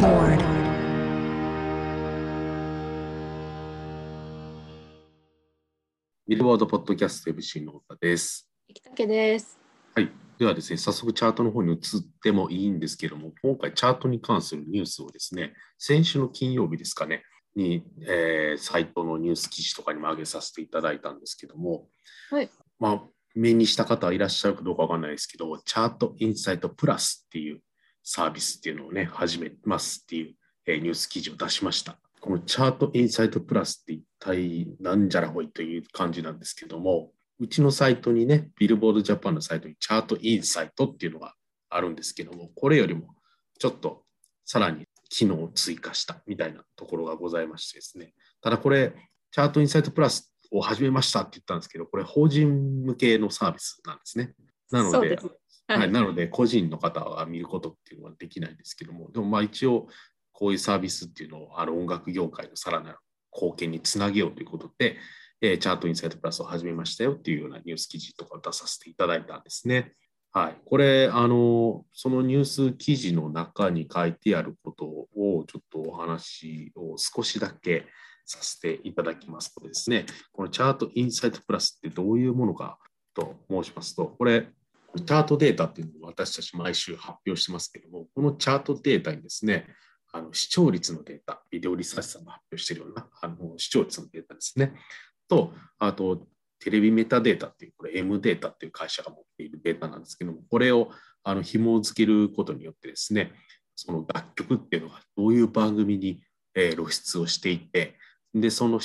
aboard. ビルボードポッドキャスト MC の太田です。生竹です。はい。ではですね、早速チャートの方に移ってもいいんですけども、今回チャートに関するニュースをですね、先週の金曜日ですかね、に、えーサイトのニュース記事とかにも上げさせていただいたんですけども、はい。まあ、目にした方いらっしゃるかどうかわかんないですけど、チャートインサイトプラスっていうサービスっていうのをね、始めますっていう、えーニュース記事を出しました。このチャートインサイトプラスって一体なんじゃらほいという感じなんですけども、うちのサイトにね、ビルボードジャパンのサイトにチャートインサイトっていうのがあるんですけども、これよりもちょっとさらに機能を追加したみたいなところがございましてですね。ただこれ、チャートインサイトプラスを始めましたって言ったんですけど、これ法人向けのサービスなんですね。なので、はい、なので個人の方は見ることっていうのはできないんですけども、でもまあ一応こういうサービスっていうのをあの音楽業界のさらなる貢献につなげようということで、えーチャートインサイトプラスを始めましたよっていうようなニュース記事とかを出させていただいたんですね。はい、これあの、そのニュース記事の中に書いてあることをちょっとお話を少しだけさせていただきますとですね、このチャートインサイトプラスってどういうものかと申しますと、これ、チャートデータっていうのを私たち毎週発表してますけども、このチャートデータにですね、あの視聴率のデータ、ビデオリサーチさんが発表しているようなあの視聴率のデータですね。と、あと、テレビメタデータっていう、これ M データっていう会社が持っているデータなんですけども、これをあの紐付けることによってですね、その楽曲っていうのがどういう番組に、露出をしていて、で、その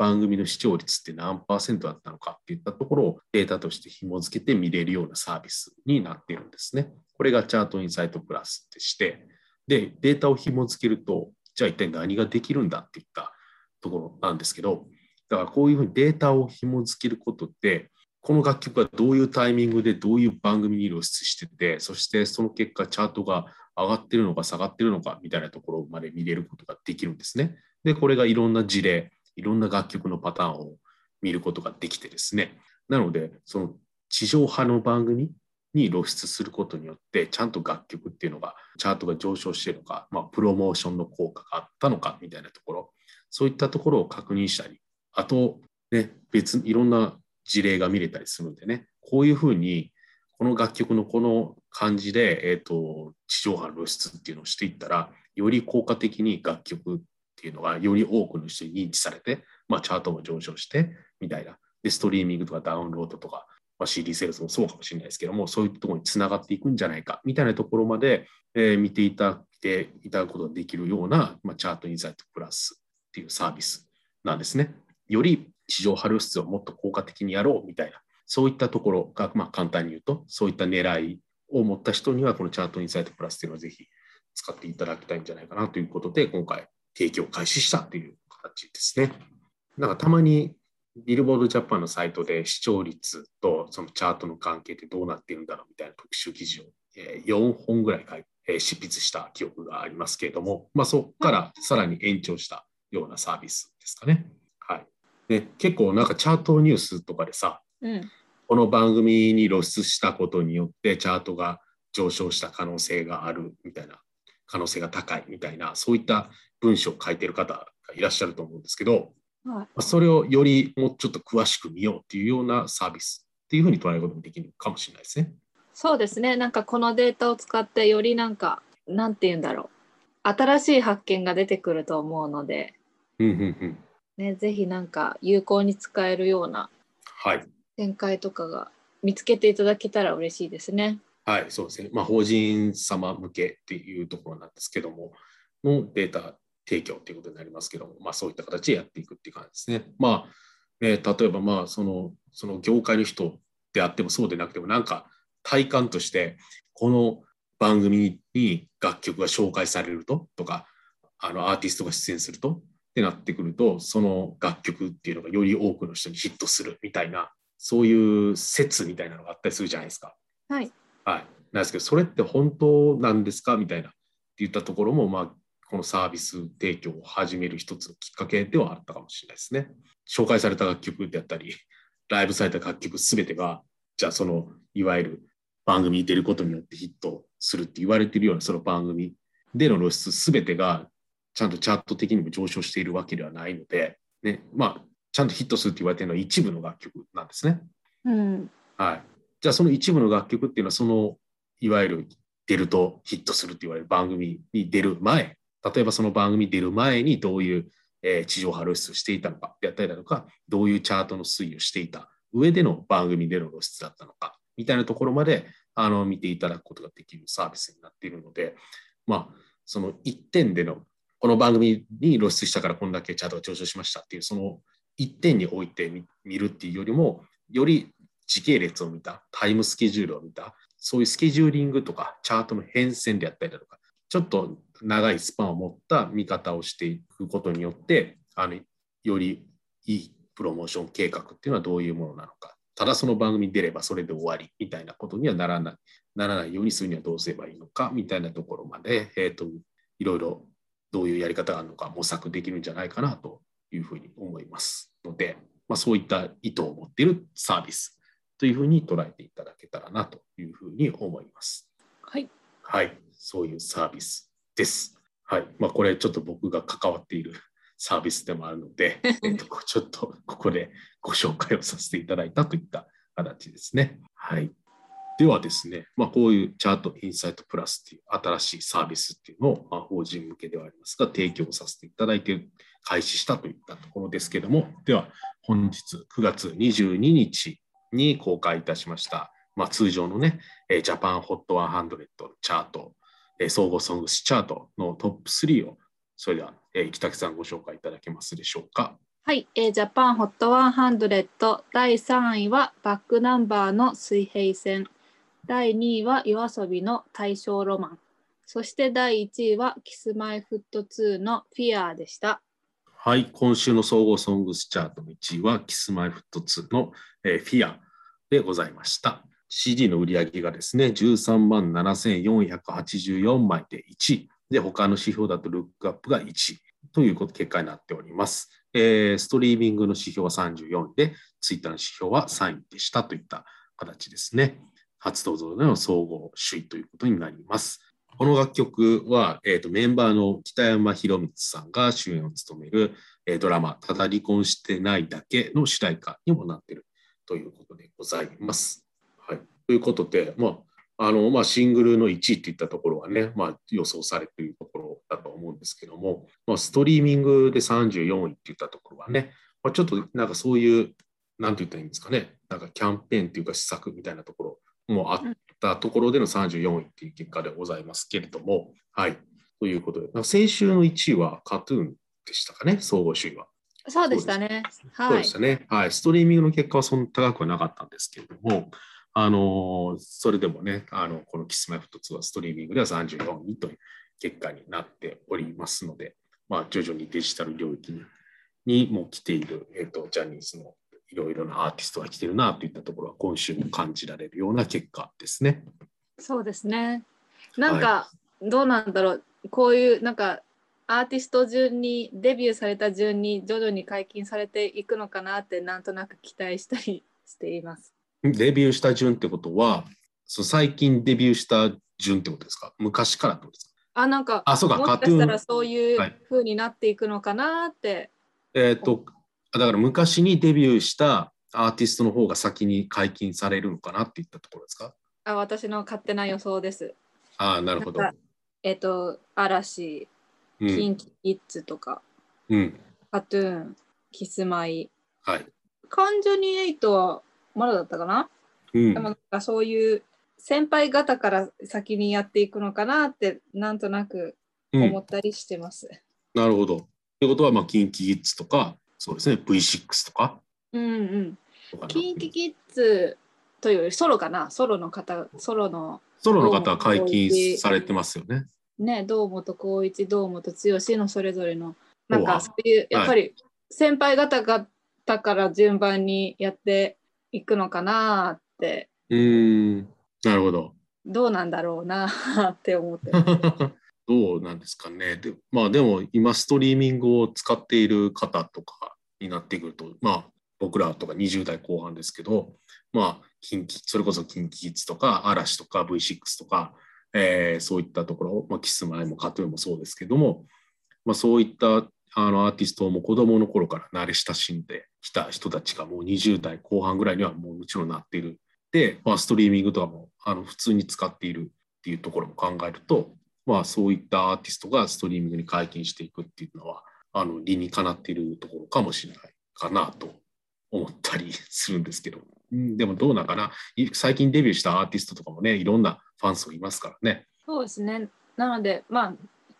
番組の視聴率って何パーセントだったのかっていったところをデータとして紐付けて見れるようなサービスになっているんですね。これがチャートインサイトプラスでして、で、データを紐付けると、じゃあ一体何ができるんだっていったところなんですけど、だからこういうふうにデータを紐付けることで、この楽曲がどういうタイミングでどういう番組に露出してて、そしてその結果チャートが上がってるのか下がってるのかみたいなところまで見れることができるんですね。で、これがいろんな事例、いろんな楽曲のパターンを見ることができてですね。なので、その地上波の番組に露出することによって、ちゃんと楽曲っていうのが、チャートが上昇しているのか、まあ、プロモーションの効果があったのかみたいなところ、そういったところを確認したり、あと、ね、別いろんな事例が見れたりするんでね、こういうふうに、この楽曲のこの感じで、えー、と地上波の露出っていうのをしていったら、より効果的に楽曲っていうのがより多くの人に認知されて、まあ、チャートも上昇してみたいな。で、ストリーミングとかダウンロードとか、まあ、CD セールスもそうかもしれないですけども、そういうところにつながっていくんじゃないかみたいなところまで、えー見ていただいていただくことができるような、まあ、チャートインサイトプラスっていうサービスなんですね。より市場波露出をもっと効果的にやろうみたいな、そういったところが、まあ、簡単に言うと、そういった狙いを持った人には、このチャートインサイトプラスっていうのをぜひ使っていただきたいんじゃないかなということで、今回提供を開始したという形ですね。なんかたまにビルボードジャパンのサイトで視聴率とそのチャートの関係ってどうなっているんだろうみたいな特集記事をえー4本ぐらい書いえー執筆した記憶がありますけれども、まあ、そこからさらに延長したようなサービスですかね。はい、で結構なんかチャートニュースとかでさ、うん。この番組に露出したことによってチャートが上昇した可能性があるみたいな可能性が高いみたいなそういった文章を書いてる方がいらっしゃると思うんですけど、はい。まあそれをよりもうちょっと詳しく見ようっていうようなサービスっていうふうに捉えることもできるかもしれないですね。そうですね。なんかこのデータを使ってよりなんか、なんて言うんだろう。新しい発見が出てくると思うので、うんうんうん、ね、ぜひなんか有効に使えるようなはい展開とかが見つけていただけたら嬉しいですね。はい、はいそうですね。まあ、法人様向けっていうところなんですけども、のデータ提供ということになりますけども、まあ、そういった形でやっていくっていう感じですね。まあ、ね、例えば、まあ、その、その業界の人であってもそうでなくても、なんか体感として、この番組に楽曲が紹介されるととか、あのアーティストが出演するとってなってくると、その楽曲っていうのがより多くの人にヒットするみたいな、そういう説みたいなのがあったりするじゃないですか。はい。はい、なんですけど、それって本当なんですか？みたいなって言ったところも、まあ、このサービス提供を始める一つのきっかけではあったかもしれないですね。紹介された楽曲であったり、ライブされた楽曲すべてが、じゃあその、いわゆる番組に出ることによってヒットするって言われてるようなその番組での露出すべてがちゃんとチャート的にも上昇しているわけではないので、ね、まあ、ちゃんとヒットするって言われてるのは一部の楽曲なんですね。うん。はい。じゃあその一部の楽曲っていうのはそのいわゆる出るとヒットするって言われる番組に出る前、例えばその番組出る前にどういう、えー地上波露出をしていたのかであったりだとか、どういうチャートの推移をしていた上での番組での露出だったのかみたいなところまであの見ていただくことができるサービスになっているので、まあ、その1点でのこの番組に露出したからこんだけチャートが上昇しましたっていうその1点において見見るっていうよりもより時系列を見たタイムスケジュールを見たそういうスケジューリングとかチャートの変遷であったりだとかちょっと長いスパンを持った見方をしていくことによってあのよりいいプロモーション計画っていうのはどういうものなのか。ただその番組に出ればそれで終わりみたいなことにはならない。ならないようにするにはどうすればいいのかみたいなところまで、えー、といろいろどういうやり方があるのか模索できるんじゃないかなというふうに思いますので、まあ、そういった意図を持っているサービス。というふうに捉えていただけたらなというふうに思います。はい。はい、そういうサービスです。はい、まあ、これちょっと僕が関わっているサービスでもあるので、えっと、ちょっとここでご紹介をさせていただいたといった形ですね。はい。ではですね、まあ、こういうチャートインサイトプラスっていう新しいサービスっていうのを、まあ、法人向けではありますが、提供させていただいて、開始したといったところですけども、では本日9月22日に公開いたしました、まあ、通常のね、ジャパンホット100チャート、え総合ソングスチャートのトップ3を、それでは、えー、北木さんご紹介いただけますでしょうか。はい、えジャパンホット100第3位はバックナンバーの水平線。第2位は夜遊びの大正ロマン。そして第1位はキスマイフット2のフィアーでした。はい、今週の総合ソングスチャートの1位は、キスマイフット2の、えーフィアでございました。CD の売り上げがですね、13万7484枚で1位。で、他の指標だとルックアップが1位ということ結果になっております。えーストリーミングの指標は34位で、ツイッターの指標は3位でしたといった形ですね。初登場での総合首位ということになります。この楽曲は、えー、とメンバーの北山宏光さんが主演を務める、えードラマ「ただ離婚してないだけ」の主題歌にもなっているということでございます。はい、ということで、まああのまあ、シングルの1位といったところはね、まあ、予想されているところだと思うんですけども、まあ、ストリーミングで34位っていったところはね、まあ、ちょっとなんかそういう、なんて言ったらいいんですかね、なんかキャンペーンっていうか施策みたいなところもあったところでの34位っていう結果でございますけれども、はい。ということで、先週の1位はカトゥーンでしたかね、総合首位は。そうでしたねそうはいでしたね。はい。ストリーミングの結果はそんな高くはなかったんですけれども、あのーそれでもね、あのこのキスマイフット2はストリーミングでは34位という結果になっておりますので、まあ、徐々にデジタル領域ににも来ている、えっとジャニーズのいろいろなアーティストが来てるなといったところは今週も感じられるような結果ですね。そうですね。なんか、どうなんだろう。こういうなんかアーティスト順にデビューされた順に徐々に解禁されていくのかなってなんとなく期待したりしています。デビューした順ってことは、そう最近デビューした順ってことですか？昔からってことですか？あなんかあ、そうか、もしかしたらそういうはい。風になっていくのかなって、えっ、と、だから昔にデビューしたアーティストの方が先に解禁されるのかなっていったところですか？あ私の勝手な予想です。ああ、なるほど。えっ、と嵐、うん。キンキキッズとか、うん。カトゥーン、キスマイ、はい。関ジャニエイトはまだだったかな、うんでもなんかそういう先輩方から先にやっていくのかなってなんとなくうん思ったりしてます。なるほど。ということは、まあ、キンキキッズとか、そうですね、V6 とか。うんうん。キンキキッズというよりソロかなソロの方、ソロのソロの方は解禁されてますよね。ね、堂本光一、堂本剛のそれぞれの、なんかそういう、やっぱり先輩方々から順番にやっていくのかなって、うーん。なるほど。どうなんだろうなって思ってます。どうなんですかね。でまあでも今ストリーミングを使っている方とかになってくると、まあ僕らとか20代後半ですけど、まあ近畿それこそ KinKiKids とか嵐とか V6 とか、えーそういったところ、まあ、キスマイもカトゥーンもそうですけども、まあ、そういったあのアーティストも子供の頃から慣れ親しんできた人たちがもう20代後半ぐらいにはもうもちろんなっている。で、まあ、ストリーミングとかもあの普通に使っているっていうところも考えると、まあ、そういったアーティストがストリーミングに解禁していくっていうのはあの理にかなっているところかもしれないかなと思ったりするんですけど、うんでもどうなんかない最近デビューしたアーティストとかもねいろんなファン層いますからね。そうですね。なので、まあ、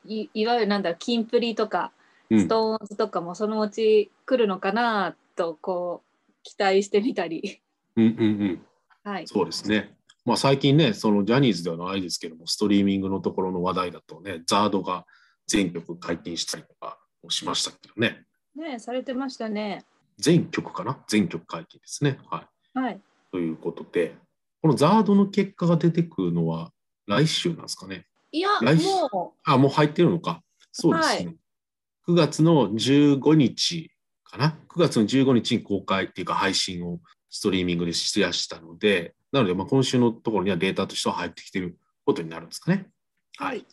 いいわゆるなんだ、キンプリとか、うんストーンズとかもそのうち来るのかなと、こう、期待してみたり。うんうんうんはい。そうですね。まあ、最近ね、そのジャニーズではないですけども、ストリーミングのところの話題だとね、ザードが全曲解禁したりとかもしましたけどね。ねされてましたね。全曲かな？全曲解禁ですね。はい。はい。ということで、このザードの結果が出てくるのは来週なんですかね？いや、来週もあ、もう入ってるのか。そうですね。9月の15日かな？9月の15日に公開っていうか配信をストリーミングでしやしたので、なのでまあ今週のところにはデータとしては入ってきてることになるんですかね。う、はい。。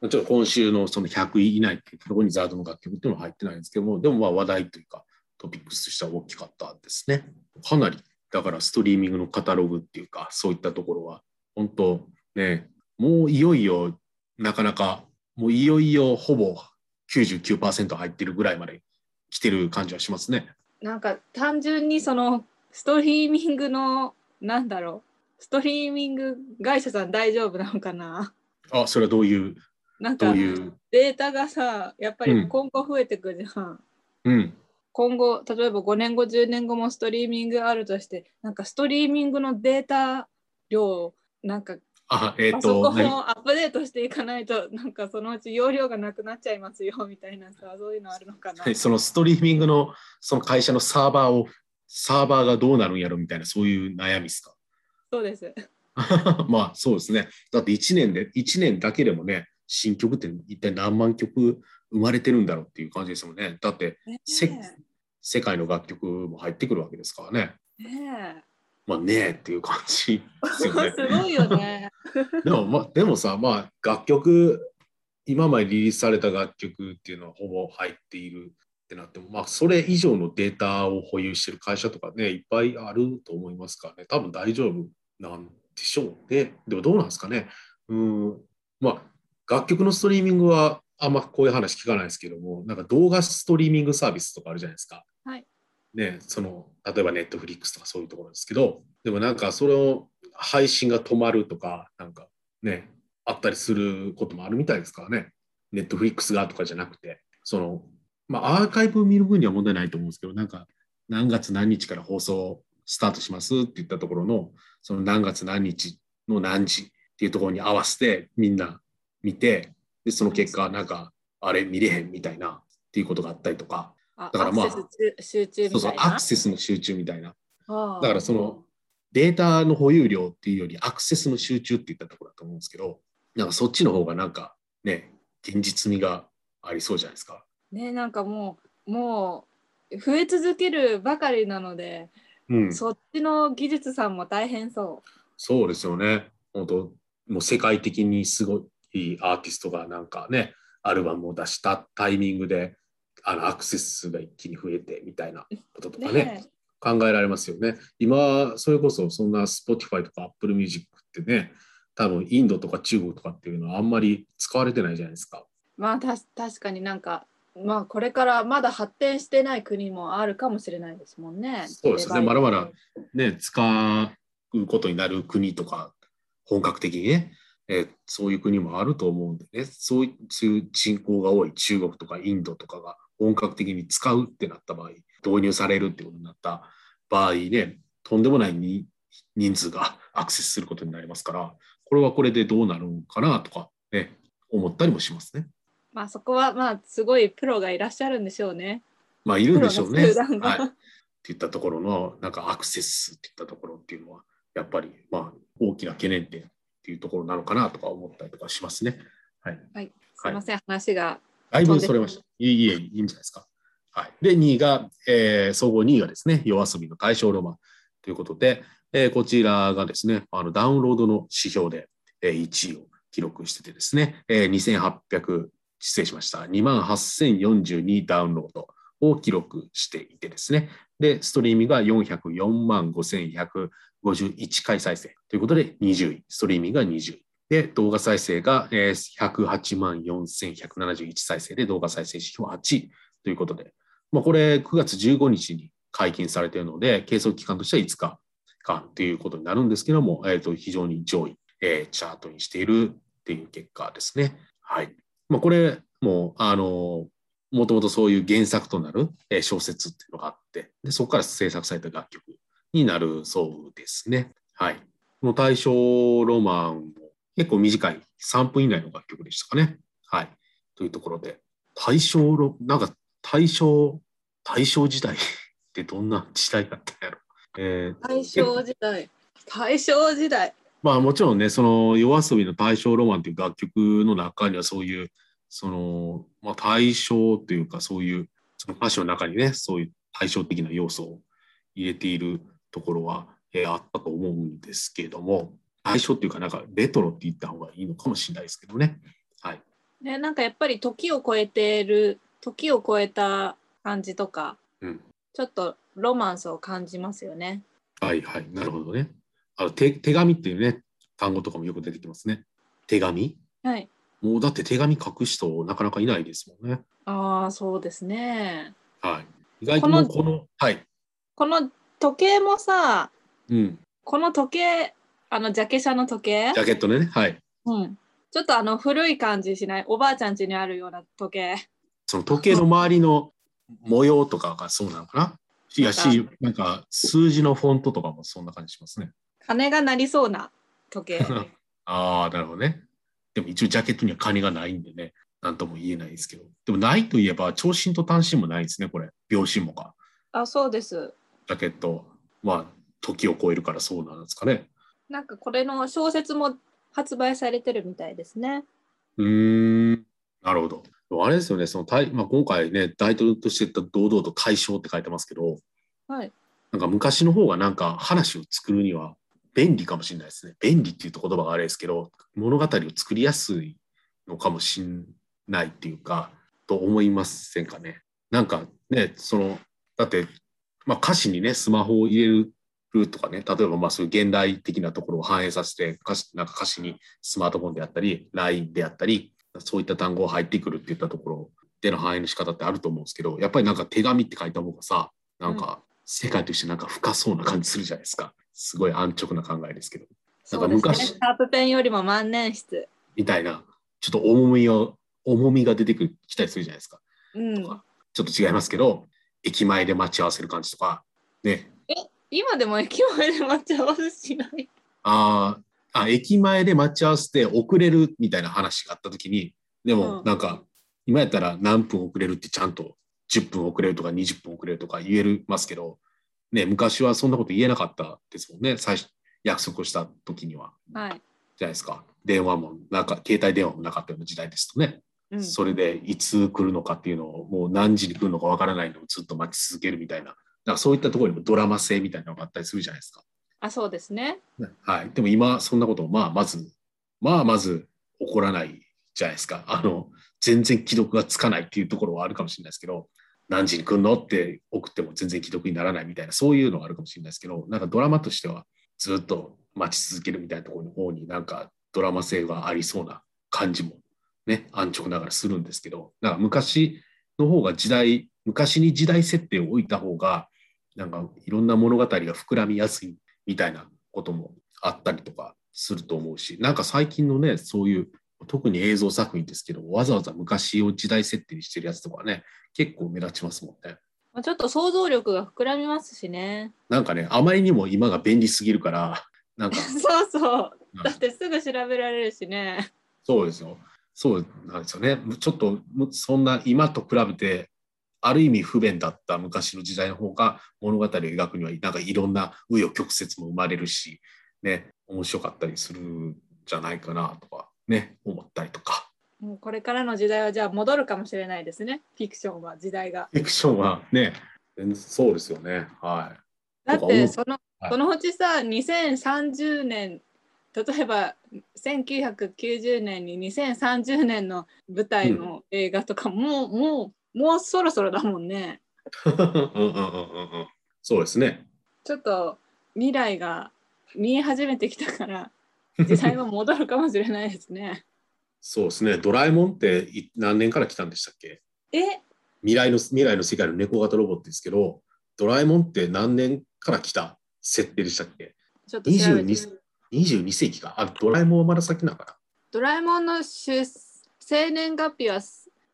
もちろん今週のその100位以内っていうところにザードの楽曲っていうのは入ってないんですけども、でもまあ話題というかトピックスとしては大きかったですね。かなり、だからストリーミングのカタログっていうか、そういったところは、本当ね、もういよいよなかなか、もういよいよほぼ99%入ってるぐらいまで来てる感じはしますね。なんか単純にそのストリーミングのなんだろう。ストリーミング会社さん大丈夫なのかな。あ、それはどういう、なんかデータがさやっぱうん。り今後増えてくじゃん、うん。今後例えば5年後10年後もストリーミングあるとしてなんかストリーミングのデータ量なんかあ、えっ、パソコンをアップデートしていかないとなんかそのうち容量がなくなっちゃいますよみたいなさそういうのあるのかな、はいそのストリーミングのその会社のサーバーを、サーバーがどうなるんやろみたいな、そういう悩みですか？そうです まあそうですね。だって1年で、1年だけでもね、新曲って一体何万曲生まれてるんだろうっていう感じですもんね。だって、ね世界の楽曲も入ってくるわけですからね。ねまあねえっていう感じですよえね。すごいよね でも、まあ、でもさ、まあ楽曲、今までリリースされた楽曲っていうのはほぼ入っているってなっても、まあそれ以上のデータを保有してる会社とかね、いっぱいあると思いますからね、多分大丈夫なんでしょうね。でもどうなんですかね。うん、まあ楽曲のストリーミングはあんまこういう話聞かないですけども、なんか動画ストリーミングサービスとかあるじゃないですか。はいね、その例えばネットフリックスとかそういうところですけど、でもなんかそれを配信が止まるとか、なんかね、あったりすることもあるみたいですからね。ネットフリックスがとかじゃなくて、その、まあアーカイブを見る分には問題ないと思うんですけど、なんか何月何日から放送スタートしますって言ったところの、その何月何日の何時っていうところに合わせてみんな見て、で、その結果なんかあれ見れへんみたいなっていうことがあったりとか、あだからまあアクセス集中みそうそうアクセスの集中みたいな。だからそのデータの保有量っていうよりアクセスの集中って言ったところだと思うんですけど、なんかそっちの方がなんかね、現実味がありそうじゃないですか。ねなんかもうもう増え続けるばかりなので、うん、そっちの技術さんも大変そそうですよね。本当もう世界的にすごいアーティストがなんかね、アルバムを出したタイミングであのアクセス数が一気に増えてみたいなこととう。かねね考えられますよね。今、それこそそんな Spotify とか Apple Music ってね、多分インドとか中国とかっていうのはあんまり使われてないじゃないですか。まあた確かになんかまあこれからまだ発展してない国もあるかもしれないですもんね。そうですねまだまだね、使うことになる国とか、本格的にね、えーそういう国もあると思うんでね、そういそういう人口が多い中国とかインドとかが本格的に使うってなった場合、導入されるってことになった場合ね、とんでもないに人数がアクセスすることになりますから、これはこれでどうなるのかなとかね、思ったりもしますね。まあそこはまあすごいプロがいらっしゃるんでしょうね。まあいるんでしょうね。はい。っていったところのなんかアクセスっていったところっていうのはやっぱりまあ大きな懸念点っていうところなのかなとか思ったりとかしますね。はい。はい。すいません、話が。だいぶそれました。いえいえ、いいんじゃないですか。はい。で、2位が、えー総合2位がですね、夜遊びの対象ロマンということで、えーこちらがですね、あのダウンロードの指標で、えー1位を記録しててですね、えー、2800、失礼しました、2万8042ダウンロードを記録していてですね、で、ストリーミングが404万5151回再生ということで20位、ストリーミングが20位。で、動画再生が108万4171再生で動画再生指標8位ということで、まあ、これ9月15日に解禁されているので、計測期間としては5日間ということになるんですけども、えー、と非常に上位、えー、チャートにしているっていう結果ですね。はい。まあ、これも、あの、もともとそういう原作となる小説っていうのがあって、でそこから制作された楽曲になるそうですね。はい。この大正ロマンも結構短い3分以内の楽曲でしたかね。はい。というところで、大正ロ、なんか大正、大正時代 ってどんな時代だったんやろ。えー、大正時代。大正時代。まあもちろんね、その夜遊びの大正ロマンっていう楽曲の中にはそういう、その、まあ大正というかそういう、その歌詞の中にね、そういう対照的な要素を入れているところは、えー、あったと思うんですけれども、対象っていうか、なんかレトロって言った方がいいのかもしれないですけどね。はい。ね、なんかやっぱり時を超えてる、時を超えた感じとか、うん、ちょっとロマンスを感じますよね。はいはい、なるほどね。あの手手紙っていうね、単語とかもよく出てきますね。手紙？はい。もうだって手紙書く人なかなかいないですもんね。ああ、そうですね。はい。意外とこのこの、はい。この時計もさ、うん、この時計、あのジャケ写の時計？ジャケットね、はい。うん。ちょっとあの古い感じしないおばあちゃん家にあるような時計。その時計の周りの模様とかがそうなのかな？いやし、なんか数字のフォントとかもそんな感じしますね。金がなりそうな時計。ああ、なるほどね。でも一応ジャケットには金がないんでね、なんとも言えないですけど。でもないといえば、長身と短身もないですね、これ。秒針もか。あ、そうです。ジャケット。まあ、時を超えるからそうなんですかね。なんかこれの小説も発売されてるみたいですね。うん、なるほど。あれですよね、そのまあ、今回ね、タイトルとして堂々と対象って書いてますけど、はい、なんか昔の方がなんか話を作るには便利かもしれないですね。便利っていうと言葉があれですけど、物語を作りやすいのかもしれないっていうか、と思いませんかね。なんかね、その、だって、まあ、歌詞にね、スマホを入れるるとかね、例えばまあそういう現代的なところを反映させて歌詞、なんか歌詞にスマートフォンであったり、LINE であったり、そういった単語が入ってくるっていったところでの反映の仕方ってあると思うんですけど、やっぱりなんか手紙って書いた方がさ、なんか世界としてなんか深そうな感じするじゃないですか。すごい安直な考えですけど。なんか昔、ね、シャープペンよりも万年筆。みたいな、ちょっと重みを、重みが出てきたりするじゃないですか。うん、ちょっと違いますけど、駅前で待ち合わせる感じとか、ね、今でも駅前で待ち合わせしない？ああ、駅前で待ち合わせて遅れるみたいな話があった時に、でもなんか、今やったら何分遅れるってちゃんと10分遅れるとか20分遅れるとか言えますけど、ね、昔はそんなこと言えなかったですもんね、最初、約束をした時には。はい。じゃないですか。電話も、なんか、携帯電話もなかったような時代ですとね。うん、それでいつ来るのかっていうのをもう何時に来るのかわからないのをずっと待ち続けるみたいななんかそういったところにもドラマ性みたいなのがあったりするじゃないですか。あそうですね。はい、でも今そんなことまあまずまあまず起こらないじゃないですか。あの全然既読がつかないっていうところはあるかもしれないですけど何時に来るの？って送っても全然既読にならないみたいなそういうのがあるかもしれないですけどなんかドラマとしてはずっと待ち続けるみたいなところの方になんかドラマ性がありそうな感じもね安直ながらするんですけどだか昔の方が時代昔に時代設定を置いた方がなんかいろんな物語が膨らみやすいみたいなこともあったりとかすると思うしなんか最近のねそういう特に映像作品ですけどわざわざ昔を時代設定にしてるやつとかね結構目立ちますもんね。ちょっと想像力が膨らみますしね。なんかねあまりにも今が便利すぎるからなんか そうそうだってすぐ調べられるしね。そうですよ。そうなんですよね。ちょっとそんな今と比べてある意味不便だった昔の時代の方が物語を描くにはなんかいろんな紆余曲折も生まれるし、ね、面白かったりするんじゃないかなとかね思ったりとか。もうこれからの時代はじゃあ戻るかもしれないですねフィクションは時代が。フィクションはねそうですよねはい。だってその、はい、そのうちさ2030年例えば1990年に2030年の舞台の映画とかも、うん、もうもうそろそろだもんね。うんうんうんうんそうですね。ちょっと未来が見え始めてきたから時代は戻るかもしれないですね。そうですね。ドラえもんって何年から来たんでしたっけ？え？未来の未来の世界の猫型ロボットですけど、ドラえもんって何年から来た？設定でしたっけ？ちょっと調べて 22, 22世紀か。あ、ドラえもんはまだ先なのかな？ドラえもんの出生年月日は、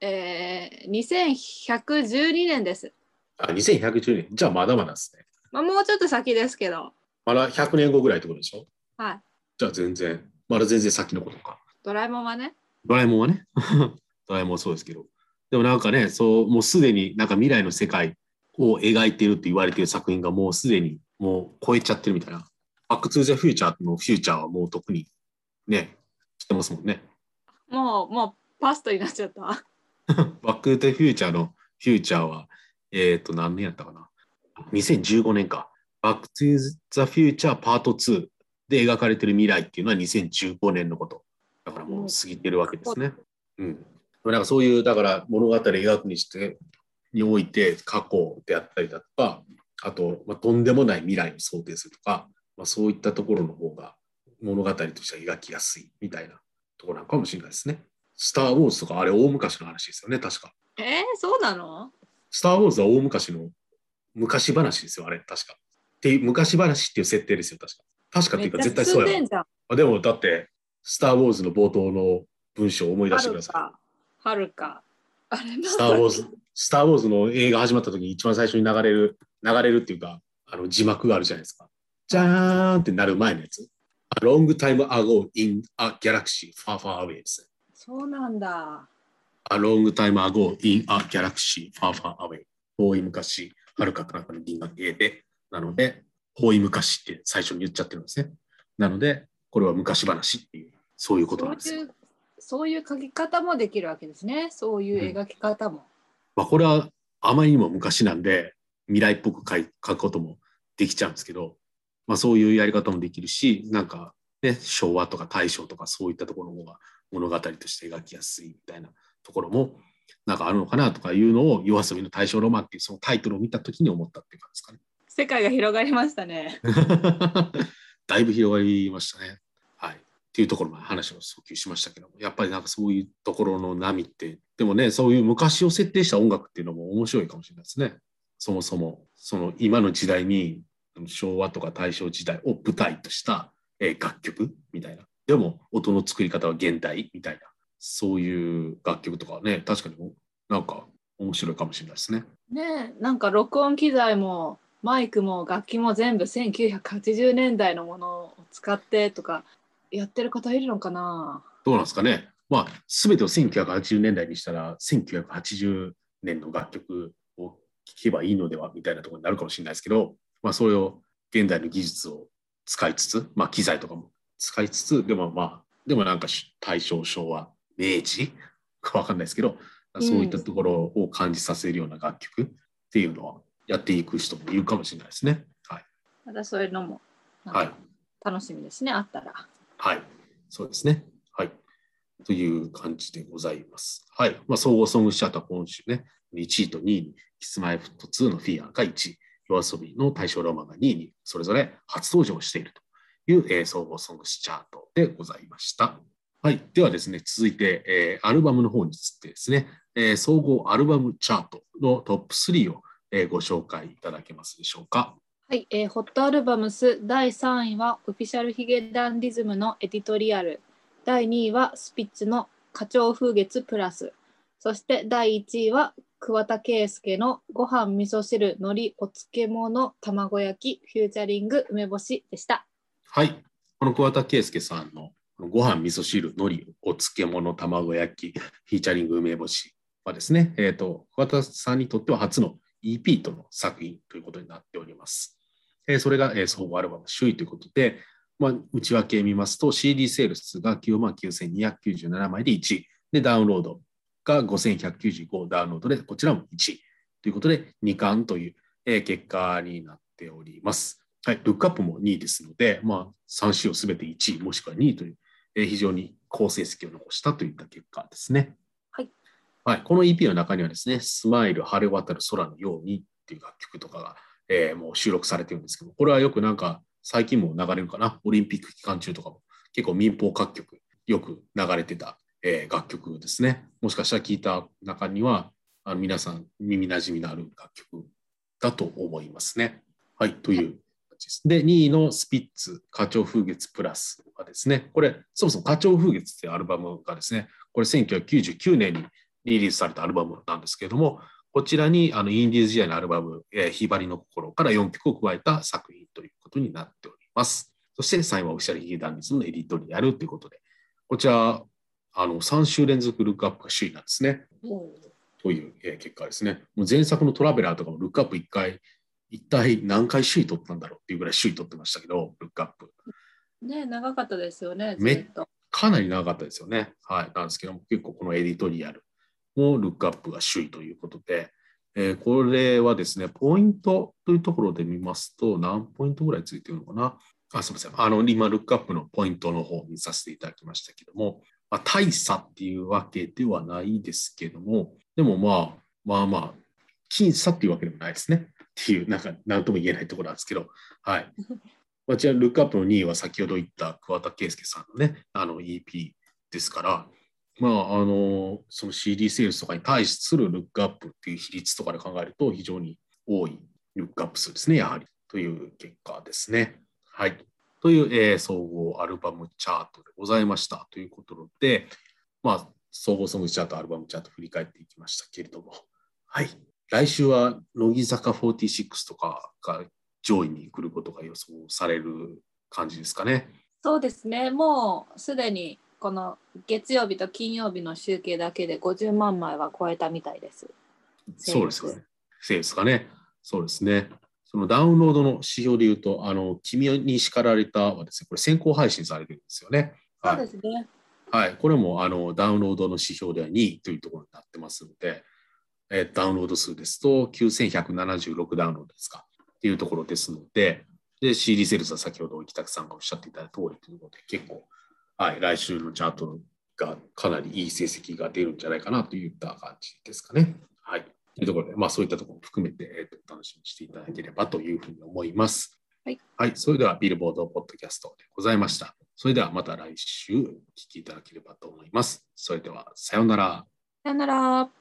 えー、2112年です。あ、2110年。じゃあまだまだですね。まあ、もうちょっと先ですけど、まだ100年後ぐらいってことでしょ？はい。じゃあ全然、まだ全然先のことか。ドラえもんはね。ドラえもんはね？ドラえもんはそうですけど。でもなんかね、そう、もうすでになんか未来の世界を描いているって言われている作品がもうすでにもう超えちゃってるみたいな。バックトゥーザフューチャーのフューチャーはもう特にね、知ってますもんね。もう、もう past になっちゃった。バックトゥザフューチャーのフューチャーは、えっ、と、何年やったかな？2015年か。バックトゥーザフューチャーパート2で描かれてる未来っていうのは2015年のこと。だからもう過ぎてるわけですね。うん。なんかそういう、だから物語描くにして、において過去であったりだとか、あと、まあ、とんでもない未来を想定するとか、まあ、そういったところの方が物語としては描きやすいみたいなところなのかもしれないですね。スター・ウォーズとかあれ大昔の話ですよね、確か。えー、そうなの？スター・ウォーズは大昔の昔話ですよ、あれ、確か。っていう昔話っていう設定ですよ、確か。確かっていうか絶対そうや。あでもだって、スター・ウォーズの冒頭の文章を思い出してください。はるか。スター・ウォーズ、スター・ウォーズの映画始まった時に一番最初に流れる、流れるっていうか、あの字幕があるじゃないですか。じゃーんってなる前のやつ。A long time ago in a galaxy far far away ですね。そうなんだ。A long time ago in a galaxy far far away。遠い昔、はるかかなんかの銀河系で。なので、遠い昔って最初に言っちゃってるんですね。なので、これは昔話っていう、そういうことなんですよ。そういう、書き方もできるわけですね。そういう描き方も。まあ、これはあまりにも昔なんで未来っぽく書くこともできちゃうんですけど、まあ、そういうやり方もできるしなんか、ね、昭和とか大正とかそういったところの方が物語として描きやすいみたいなところもなんかあるのかなとかいうのを「夜遊びの大正ロマン」っていうそのタイトルを見た時に思ったっていう感じですかね。世界が広がりましたね。だいぶ広がりましたね。はい。っていうところまで話を訴求しましたけども、やっぱりなんかそういうところの波って、でもね、そういう昔を設定した音楽っていうのも面白いかもしれないですね。そもそも、その今の時代に昭和とか大正時代を舞台とした、えー楽曲みたいな。でも音の作り方は現代みたいな。そういう楽曲とかはね、確かになんか面白いかもしれないですね。ねえなんか録音機材もマイクも楽器も全部1980年代のものを使ってとかやってる方いるのかな？どうなんですかね。まあ、すべてを1980年代にしたら、1980年の楽曲を聴けばいいのではみたいなところになるかもしれないですけど、まあ、それを現代の技術を使いつつ、まあ、機材とかも使いつつ、でもまあ、でもなんか大正、昭和、明治かわかんないですけど、そういったところを感じさせるような楽曲っていうのはやっていく人もいるかもしれないですね。はい。またそういうのも。楽しみですね、あったら。はい、そうですね。はい。という感じでございます。はい。まあ、総合ソングチャートは今週ね、1位と2位に、キスマイフット2のフィアが1位、夜遊びの大正ロマンが2位に、それぞれ初登場しているという、えー総合ソングチャートでございました。はい。ではですね、続いて、えーアルバムの方についてですね、えー総合アルバムチャートのトップ3を、えーご紹介いただけますでしょうか？はい、えーホットアルバムス第3位はオフィシャルヒゲダンディズムのエディトリアル第2位はスピッツの花鳥風月プラスそして第1位は桑田佳祐のご飯味噌汁海苔お漬物卵焼きフューチャリング梅干しでしたはい。この桑田佳祐さんのご飯、味噌汁、海苔、お漬物、卵焼き、フィーチャリング梅干しはですね、えっ、と、桑田さんにとっては初の EP との作品ということになっております。えそれが、えー総合アルバム首位ということで、まあ、内訳見ますと CD セールスが99,297枚で1位、で、ダウンロードが5,195ダウンロードで、こちらも1位ということで、2冠という、え結果になっております。はい、ルックアップも2位ですので、まあ、3週をすべて1位、もしくは2位という、え非常に好成績を残したといった結果ですね。はい。この EP の中にはですね、スマイル、晴れ渡る空のようにっていう楽曲とかが、えーもう収録されてるんですけど、これはよくなんか最近も流れるかな、オリンピック期間中とかも結構民放各局よく流れてた、えー楽曲ですね。もしかしたら聞いた中には、あの皆さん耳なじみのある楽曲だと思いますね。はい、という形です。で、2位のスピッツ、花鳥風月プラスはですね、これ、そもそも花鳥風月っていうアルバムがですね、これ1999年にリリースされたアルバムなんですけれども、こちらにあのインディーズ時代のアルバム、えー、ひばりの心から4曲を加えた作品ということになっております。そして3位はオフィシャルヒゲダンディズムのエディトリアルということで、こちら、あの3週連続ルックアップが首位なんですね。という、えー結果ですね。もう前作のトラベラーとかもルックアップ1回、一体何回首位取ったんだろうっていうぐらい首位取ってましたけど、ルックアップ。ね長かったですよね。めかなり長かったですよね。はい。なんですけども、結構このエディトリアルもルックアップが首位ということで、えーこれはですね、ポイントというところで見ますと、何ポイントぐらいついてるのかな？あ、すみません。あの、今、ルックアップのポイントの方を見させていただきましたけども、まあ、大差っていうわけではないですけども、でもまあ、まあまあ、僅差っていうわけでもないですね。っていう、なんか、なんとも言えないところなんですけど、はい。まあ、ちなみにルックアップの2位は先ほど言った桑田佳祐さんのね、あの EP ですから、まあ、あの、その CD セールスとかに対するルックアップっていう比率とかで考えると、非常に多いルックアップ数ですね、やはり。という結果ですね。はい。という、えー総合アルバムチャートでございました。ということで、まあ、総合ソングチャート、アルバムチャート振り返っていきましたけれども、はい。来週は乃木坂46とかが上位に来ることが予想される感じですかね。そうですね。もうすでにこの月曜日と金曜日の集計だけで50万枚は超えたみたいです。そうですよね。セールスかね。そうですね。そのダウンロードの指標で言うと、あの、君に叱られたはですね、これ先行配信されてるんですよね。そうはい。ですね。はい、これもあのダウンロードの指標では2位というところになってますので、えーダウンロード数ですと9176ダウンロードですかっていうところですので、で CD セールスは先ほど北木さんがおっしゃっていただいた通りということで、結構、はい、来週のチャートがかなりいい成績が出るんじゃないかなといった感じですかね。はい。というところで、まあそういったところも含めて、えーとお楽しみにしていただければというふうに思います。はい。はい。それでは、ビルボードポッドキャストでございました。それではまた来週お聞きいただければと思います。それでは、さようなら。さよなら。